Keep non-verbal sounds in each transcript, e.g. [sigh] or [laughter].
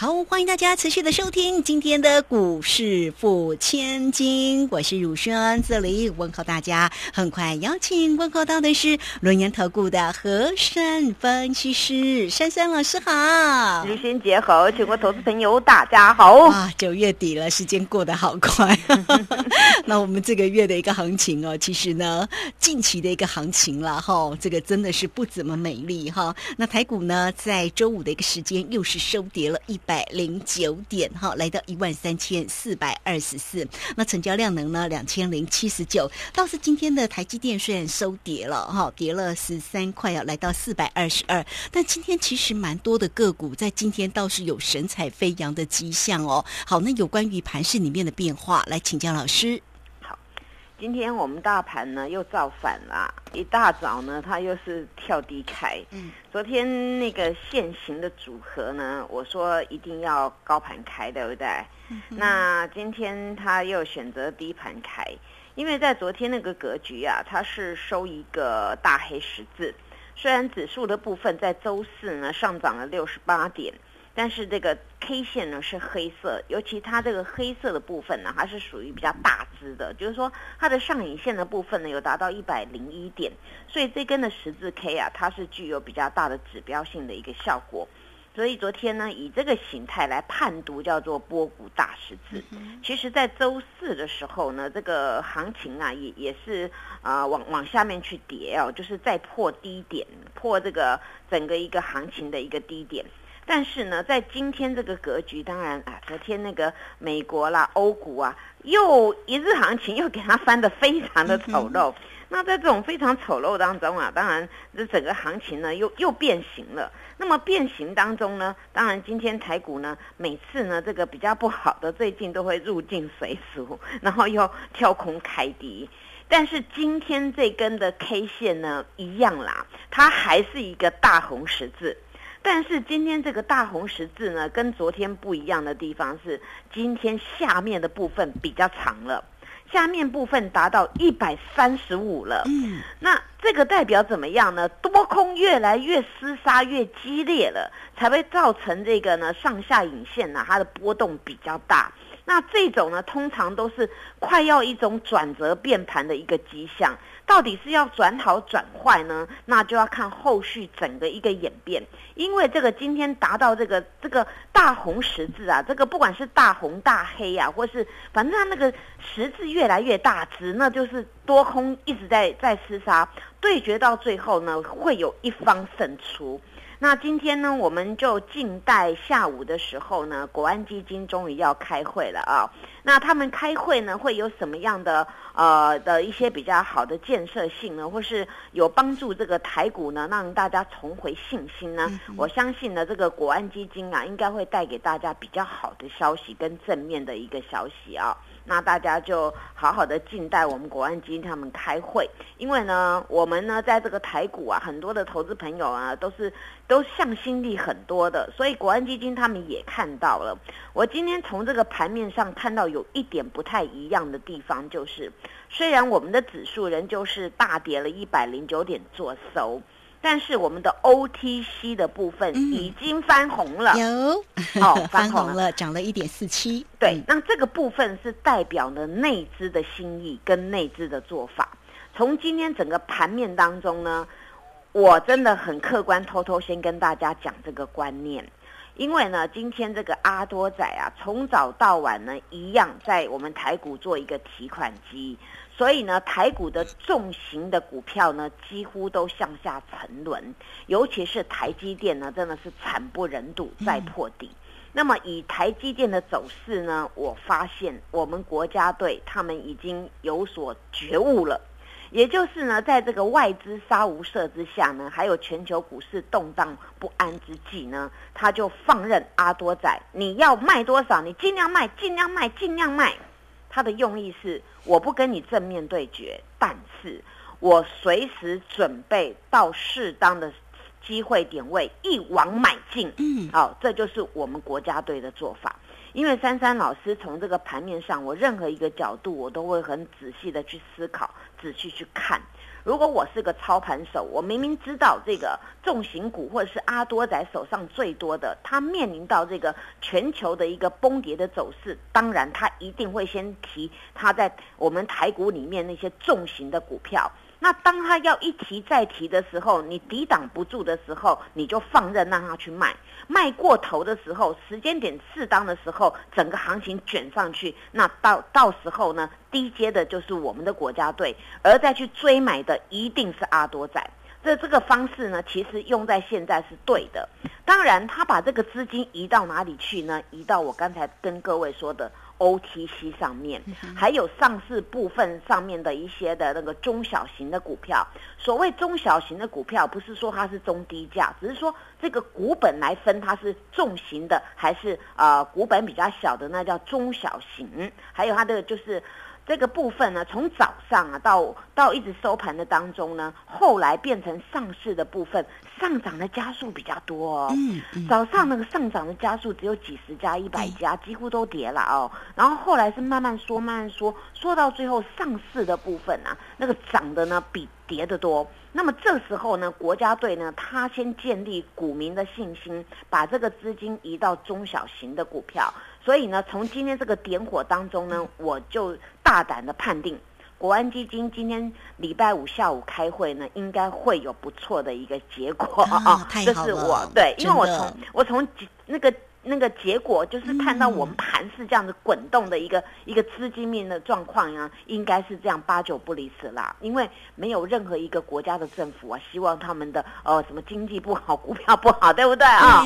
好，欢迎大家持续的收听今天的股市付千金，我是汝轩，这里问候大家。很快邀请问候到的是轮研投顾的和山分析师珊珊老师好，汝轩姐好，全国投资朋友大家好。啊，九月底了，时间过得好快。[laughs] 那我们这个月的一个行情哦，其实呢，近期的一个行情了哈，这个真的是不怎么美丽哈。那台股呢，在周五的一个时间又是收跌了一。百零九点哈，来到一万三千四百二十四。那成交量能呢？两千零七十九。倒是今天的台积电虽然收跌了哈，跌了十三块啊，来到四百二十二。但今天其实蛮多的个股在今天倒是有神采飞扬的迹象哦。好，那有关于盘市里面的变化，来请教老师。今天我们大盘呢又造反了，一大早呢它又是跳低开。嗯，昨天那个现行的组合呢，我说一定要高盘开，对不对？那今天它又选择低盘开，因为在昨天那个格局啊，它是收一个大黑十字。虽然指数的部分在周四呢上涨了六十八点。但是这个 K 线呢是黑色，尤其它这个黑色的部分呢，它是属于比较大支的，就是说它的上影线的部分呢有达到一百零一点，所以这根的十字 K 啊，它是具有比较大的指标性的一个效果。所以昨天呢，以这个形态来判读叫做波谷大十字。其实，在周四的时候呢，这个行情啊也也是啊往往下面去跌哦，就是再破低点，破这个整个一个行情的一个低点。但是呢，在今天这个格局，当然啊，昨天那个美国啦、欧股啊，又一日行情又给它翻得非常的丑陋。那在这种非常丑陋当中啊，当然这整个行情呢又又变形了。那么变形当中呢，当然今天台股呢，每次呢这个比较不好的，最近都会入境随俗，然后又跳空开低。但是今天这根的 K 线呢，一样啦，它还是一个大红十字。但是今天这个大红十字呢，跟昨天不一样的地方是，今天下面的部分比较长了，下面部分达到一百三十五了。嗯，那这个代表怎么样呢？多空越来越厮杀越激烈了，才会造成这个呢上下影线呢它的波动比较大。那这种呢，通常都是快要一种转折变盘的一个迹象。到底是要转好转坏呢？那就要看后续整个一个演变。因为这个今天达到这个这个大红十字啊，这个不管是大红大黑呀，或是反正它那个十字越来越大值，那就是多空一直在在厮杀，对决到最后呢，会有一方胜出。那今天呢，我们就静待下午的时候呢，国安基金终于要开会了啊。那他们开会呢，会有什么样的呃的一些比较好的建设性呢，或是有帮助这个台股呢，让大家重回信心呢？我相信呢，这个国安基金啊，应该会带给大家比较好的消息跟正面的一个消息啊。那大家就好好的静待我们国安基金他们开会，因为呢，我们呢在这个台股啊，很多的投资朋友啊，都是都向心力很多的，所以国安基金他们也看到了。我今天从这个盘面上看到有一点不太一样的地方，就是虽然我们的指数仍旧是大跌了一百零九点做收。但是我们的 OTC 的部分已经翻红了，有哦，[laughs] 翻红了，涨了一点四七。对，那这个部分是代表了内资的心意跟内资的做法。从今天整个盘面当中呢，我真的很客观，偷偷先跟大家讲这个观念，因为呢，今天这个阿多仔啊，从早到晚呢，一样在我们台股做一个提款机。所以呢，台股的重型的股票呢，几乎都向下沉沦，尤其是台积电呢，真的是惨不忍睹，再破底。那么以台积电的走势呢，我发现我们国家队他们已经有所觉悟了，也就是呢，在这个外资杀无赦之下呢，还有全球股市动荡不安之际呢，他就放任阿多仔，你要卖多少，你尽量卖，尽量卖，尽量卖。他的用意是，我不跟你正面对决，但是我随时准备到适当的机会点位一网买进。嗯，好，这就是我们国家队的做法。因为珊珊老师从这个盘面上，我任何一个角度，我都会很仔细的去思考，仔细去看。如果我是个操盘手，我明明知道这个重型股或者是阿多仔手上最多的，他面临到这个全球的一个崩跌的走势，当然他一定会先提他在我们台股里面那些重型的股票。那当他要一提再提的时候，你抵挡不住的时候，你就放任让他去卖，卖过头的时候，时间点适当的时候，整个行情卷上去，那到到时候呢，低阶的就是我们的国家队，而再去追买的一定是阿多仔。这这个方式呢，其实用在现在是对的。当然，他把这个资金移到哪里去呢？移到我刚才跟各位说的。OTC 上面还有上市部分上面的一些的那个中小型的股票，所谓中小型的股票，不是说它是中低价，只是说这个股本来分它是重型的还是呃股本比较小的，那叫中小型，还有它的就是。这个部分呢，从早上啊到到一直收盘的当中呢，后来变成上市的部分上涨的加速比较多哦。嗯嗯。早上那个上涨的加速只有几十家、一百家，几乎都跌了哦。然后后来是慢慢说、慢慢说，说到最后上市的部分啊，那个涨的呢比跌的多。那么这时候呢，国家队呢，他先建立股民的信心，把这个资金移到中小型的股票。所以呢，从今天这个点火当中呢，我就大胆的判定，国安基金今天礼拜五下午开会呢，应该会有不错的一个结果啊！[laughs] 这是我对，因为我从我从那个。那个结果就是看到我们盘是这样子滚动的一个一个资金面的状况啊，应该是这样八九不离十啦。因为没有任何一个国家的政府啊，希望他们的呃什么经济不好，股票不好，对不对啊？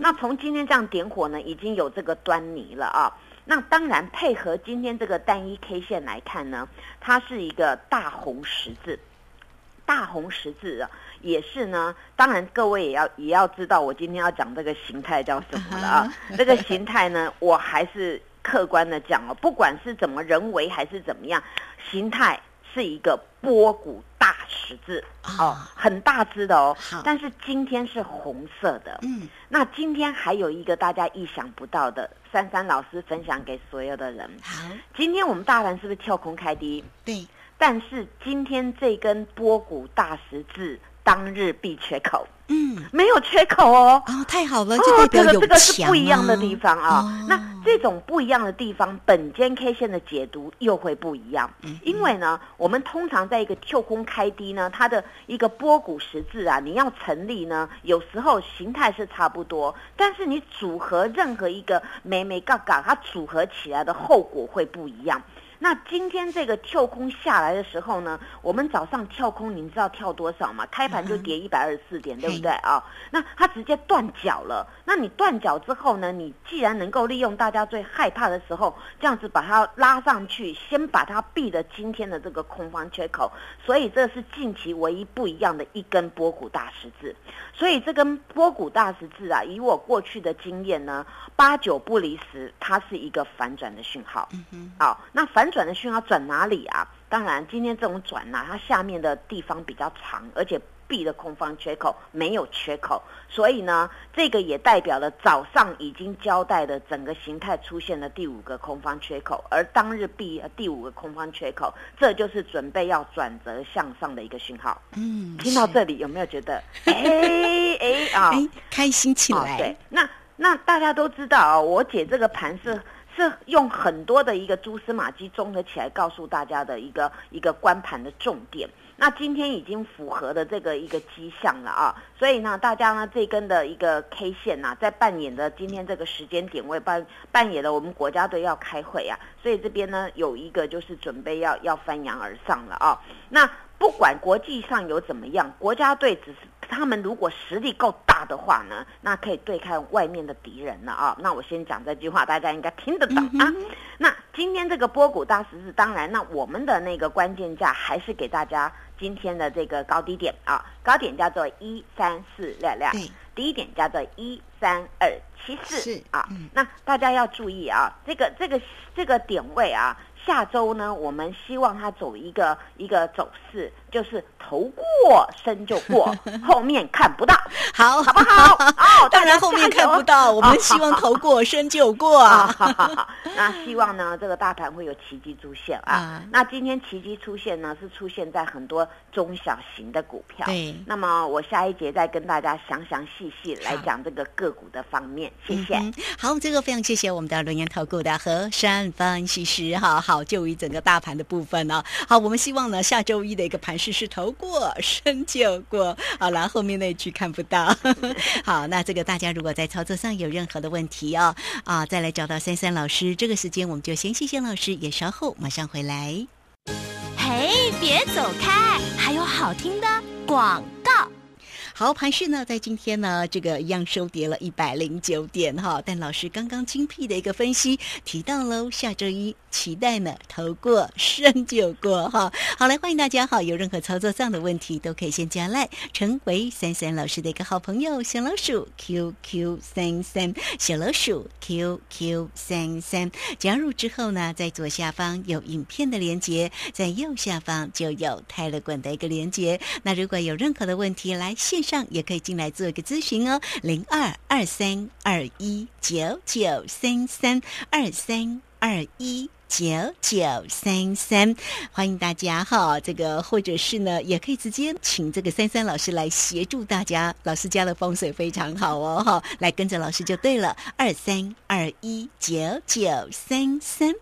那从今天这样点火呢，已经有这个端倪了啊。那当然配合今天这个单一 K 线来看呢，它是一个大红十字，大红十字啊。也是呢，当然各位也要也要知道，我今天要讲这个形态叫什么了啊？[laughs] [laughs] 这个形态呢，我还是客观的讲哦，不管是怎么人为还是怎么样，形态是一个波谷大十字哦，很大只的哦。但是今天是红色的。嗯。那今天还有一个大家意想不到的，珊珊老师分享给所有的人。好。今天我们大盘是不是跳空开低？对。但是今天这根波谷大十字。当日必缺口，嗯，没有缺口哦，哦，太好了，哦这个这个是不一样的地方啊。那这种不一样的地方，本间 K 线的解读又会不一样。因为呢，我们通常在一个跳空开低呢，它的一个波谷十字啊，你要成立呢，有时候形态是差不多，但是你组合任何一个美美嘎嘎，它组合起来的后果会不一样。那今天这个跳空下来的时候呢，我们早上跳空，您知道跳多少吗？开盘就跌一百二十四点，对不对啊？那它直接断脚了。那你断脚之后呢？你既然能够利用大家最害怕的时候，这样子把它拉上去，先把它避了今天的这个空方缺口，所以这是近期唯一不一样的一根波谷大十字。所以这根波谷大十字啊，以我过去的经验呢，八九不离十，它是一个反转的讯号。嗯哼，好，那反。转的讯号转哪里啊？当然，今天这种转呢，它下面的地方比较长，而且闭的空方缺口没有缺口，所以呢，这个也代表了早上已经交代的整个形态出现了第五个空方缺口，而当日闭第五个空方缺口，这就是准备要转折向上的一个讯号。嗯，听到这里有没有觉得哎哎啊，开心起来？对，那那大家都知道啊，我解这个盘是。是用很多的一个蛛丝马迹综合起来告诉大家的一个一个关盘的重点。那今天已经符合的这个一个迹象了啊，所以呢，大家呢这根的一个 K 线呐，在扮演的今天这个时间点位扮扮演了我们国家队要开会啊，所以这边呢有一个就是准备要要翻扬而上了啊。那不管国际上有怎么样，国家队只是。他们如果实力够大的话呢，那可以对抗外面的敌人了啊！那我先讲这句话，大家应该听得懂啊。那今天这个波谷大十字，当然，那我们的那个关键价还是给大家今天的这个高低点啊，高点叫做一三四六六，低点叫做一三二七四啊。那大家要注意啊，这个这个这个点位啊。下周呢，我们希望它走一个一个走势，就是头过身就过，[laughs] 后面看不到，[laughs] 好，好不好？哦，[laughs] 当然后面看不到，我们希望头过身就过啊。那希望呢，这个大盘会有奇迹出现啊。那今天奇迹出现呢，是出现在很多中小型的股票。对。那么我下一节再跟大家详详细细来讲这个个股的方面。谢谢。好，这个非常谢谢我们的轮研投顾的何山分析师哈。好，就于整个大盘的部分呢。好，我们希望呢下周一的一个盘势是投过身就过。好了，后面那句看不到。[laughs] 好，那这个大家如果在操作上有任何的问题哦，啊，再来找到三三老师。这个时间我们就先谢谢老师，也稍后马上回来。嘿，别走开，还有好听的广告。好，盘市呢，在今天呢，这个一样收跌了一百零九点哈。但老师刚刚精辟的一个分析提到喽，下周一期待呢，投过胜就过哈。好，来欢迎大家哈，有任何操作上的问题，都可以先加来，成为三三老师的一个好朋友，小老鼠 QQ 三三，小老鼠 QQ 三三。加入之后呢，在左下方有影片的连接，在右下方就有泰勒管的一个连接。那如果有任何的问题，来上。上也可以进来做一个咨询哦，零二二三二一九九三三二三二一九九三三，欢迎大家哈。这个或者是呢，也可以直接请这个三三老师来协助大家。老师家的风水非常好哦，哈，来跟着老师就对了，二三二一九九三三。